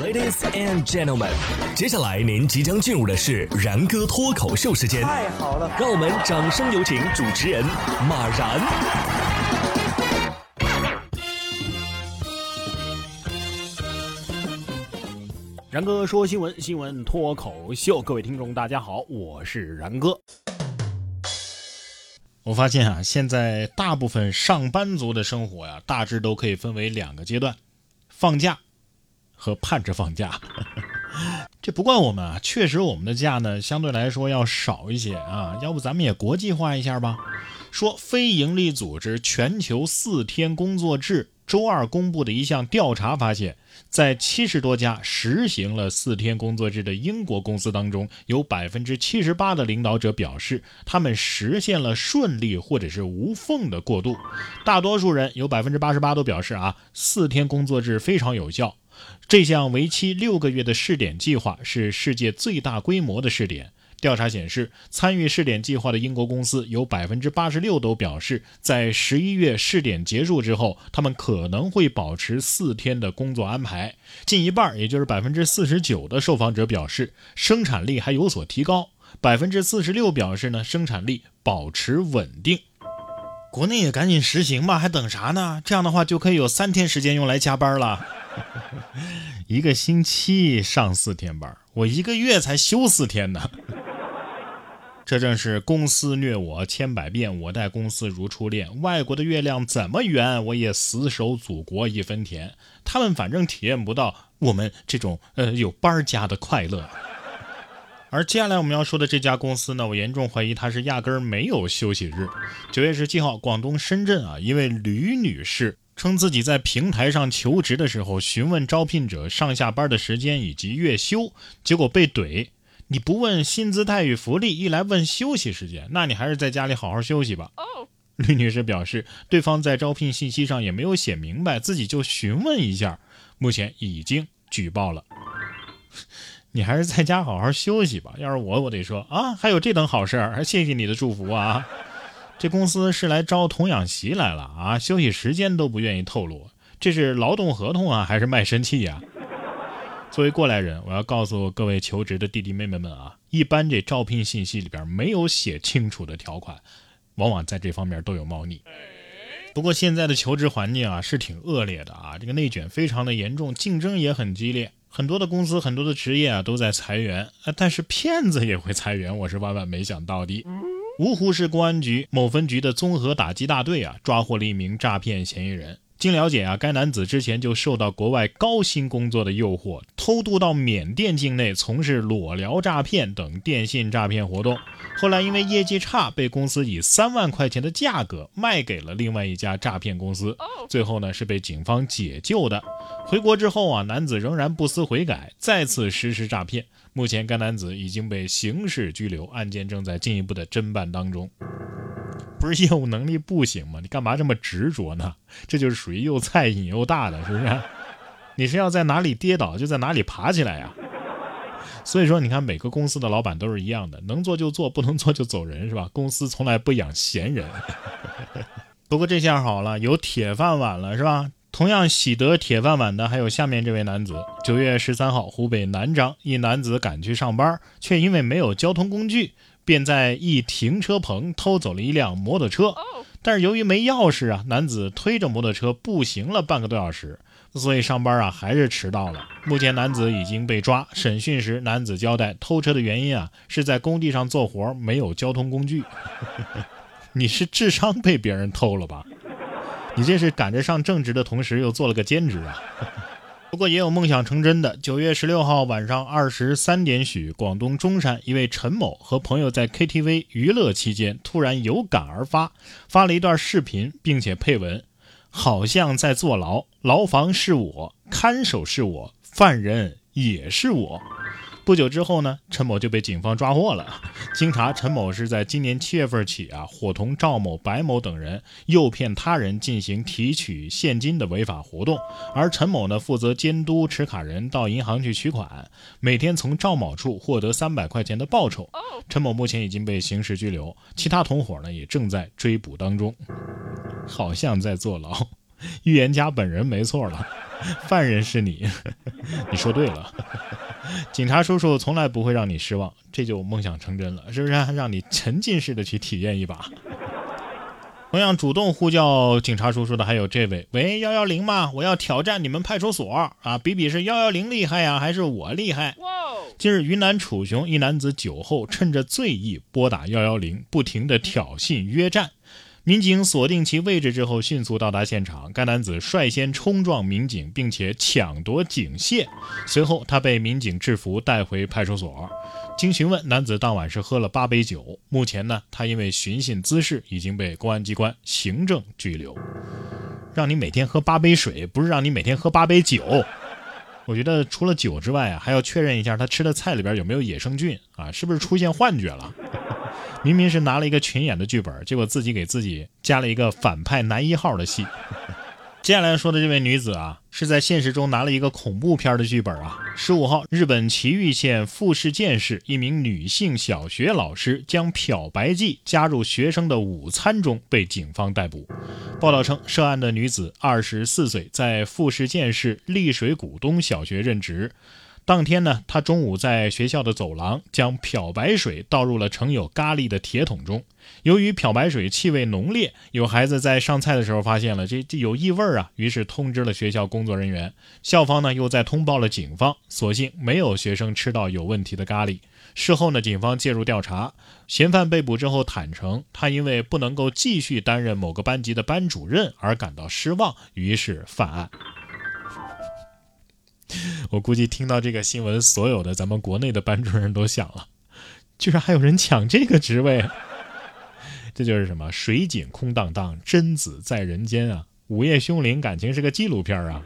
Ladies and gentlemen，接下来您即将进入的是然哥脱口秀时间。太好了，让我们掌声有请主持人马然。然哥说新闻，新闻脱口秀，各位听众大家好，我是然哥。我发现啊，现在大部分上班族的生活呀，大致都可以分为两个阶段：放假和盼着放假。这不怪我们啊，确实我们的假呢相对来说要少一些啊。要不咱们也国际化一下吧？说非营利组织全球四天工作制。周二公布的一项调查发现，在七十多家实行了四天工作制的英国公司当中，有百分之七十八的领导者表示，他们实现了顺利或者是无缝的过渡。大多数人有百分之八十八都表示啊，四天工作制非常有效。这项为期六个月的试点计划是世界最大规模的试点。调查显示，参与试点计划的英国公司有百分之八十六都表示，在十一月试点结束之后，他们可能会保持四天的工作安排。近一半，也就是百分之四十九的受访者表示，生产力还有所提高。百分之四十六表示呢，生产力保持稳定。国内也赶紧实行吧，还等啥呢？这样的话就可以有三天时间用来加班了。一个星期上四天班，我一个月才休四天呢。这正是公司虐我千百遍，我待公司如初恋。外国的月亮怎么圆，我也死守祖国一分田。他们反正体验不到我们这种呃有班家的快乐。而接下来我们要说的这家公司呢，我严重怀疑它是压根儿没有休息日。九月十七号，广东深圳啊，一位吕女士称自己在平台上求职的时候，询问招聘者上下班的时间以及月休，结果被怼。你不问薪资待遇福利，一来问休息时间，那你还是在家里好好休息吧。吕女士表示，对方在招聘信息上也没有写明白，自己就询问一下，目前已经举报了。你还是在家好好休息吧。要是我，我得说啊，还有这等好事儿，谢谢你的祝福啊。这公司是来招童养媳来了啊，休息时间都不愿意透露，这是劳动合同啊，还是卖身契呀？作为过来人，我要告诉各位求职的弟弟妹妹们啊，一般这招聘信息里边没有写清楚的条款，往往在这方面都有猫腻。不过现在的求职环境啊是挺恶劣的啊，这个内卷非常的严重，竞争也很激烈，很多的公司、很多的职业啊都在裁员，但是骗子也会裁员，我是万万没想到的。芜湖市公安局某分局的综合打击大队啊，抓获了一名诈骗嫌疑人。经了解啊，该男子之前就受到国外高薪工作的诱惑，偷渡到缅甸境内从事裸聊诈骗等电信诈骗活动。后来因为业绩差，被公司以三万块钱的价格卖给了另外一家诈骗公司。最后呢，是被警方解救的。回国之后啊，男子仍然不思悔改，再次实施诈骗。目前该男子已经被刑事拘留，案件正在进一步的侦办当中。不是业务能力不行吗？你干嘛这么执着呢？这就是属于又菜瘾又大的，是不是？你是要在哪里跌倒就在哪里爬起来呀？所以说，你看每个公司的老板都是一样的，能做就做，不能做就走人，是吧？公司从来不养闲人。不过这下好了，有铁饭碗了，是吧？同样喜得铁饭碗的还有下面这位男子。九月十三号，湖北南漳一男子赶去上班，却因为没有交通工具。便在一停车棚偷走了一辆摩托车，但是由于没钥匙啊，男子推着摩托车步行了半个多小时，所以上班啊还是迟到了。目前男子已经被抓，审讯时男子交代，偷车的原因啊是在工地上做活，没有交通工具。你是智商被别人偷了吧？你这是赶着上正职的同时又做了个兼职啊？不过也有梦想成真的。九月十六号晚上二十三点许，广东中山一位陈某和朋友在 KTV 娱乐期间，突然有感而发，发了一段视频，并且配文：“好像在坐牢，牢房是我，看守是我，犯人也是我。”不久之后呢，陈某就被警方抓获了。经查，陈某是在今年七月份起啊，伙同赵某、白某等人诱骗他人进行提取现金的违法活动，而陈某呢，负责监督持卡人到银行去取款，每天从赵某处获得三百块钱的报酬。陈某目前已经被刑事拘留，其他同伙呢也正在追捕当中。好像在坐牢，预言家本人没错了，犯人是你，你说对了。警察叔叔从来不会让你失望，这就梦想成真了，是不是？让你沉浸式的去体验一把。同样主动呼叫警察叔叔的还有这位，喂，幺幺零吗？我要挑战你们派出所啊！比比是幺幺零厉害呀，还是我厉害？今日，云南楚雄一男子酒后趁着醉意拨打幺幺零，不停的挑衅约战。民警锁定其位置之后，迅速到达现场。该男子率先冲撞民警，并且抢夺警械。随后，他被民警制服，带回派出所。经询问，男子当晚是喝了八杯酒。目前呢，他因为寻衅滋事，已经被公安机关行政拘留。让你每天喝八杯水，不是让你每天喝八杯酒。我觉得除了酒之外啊，还要确认一下他吃的菜里边有没有野生菌啊，是不是出现幻觉了？明明是拿了一个群演的剧本，结果自己给自己加了一个反派男一号的戏。接下来说的这位女子啊，是在现实中拿了一个恐怖片的剧本啊。十五号，日本崎玉县富士见市一名女性小学老师将漂白剂加入学生的午餐中，被警方逮捕。报道称，涉案的女子二十四岁，在富士见市丽水谷东小学任职。当天呢，他中午在学校的走廊将漂白水倒入了盛有咖喱的铁桶中。由于漂白水气味浓烈，有孩子在上菜的时候发现了这这有异味啊，于是通知了学校工作人员。校方呢又在通报了警方，所幸没有学生吃到有问题的咖喱。事后呢，警方介入调查，嫌犯被捕之后坦诚，他因为不能够继续担任某个班级的班主任而感到失望，于是犯案。我估计听到这个新闻，所有的咱们国内的班主任都想了，居然还有人抢这个职位，这就是什么水井空荡荡，贞子在人间啊！午夜凶铃感情是个纪录片啊！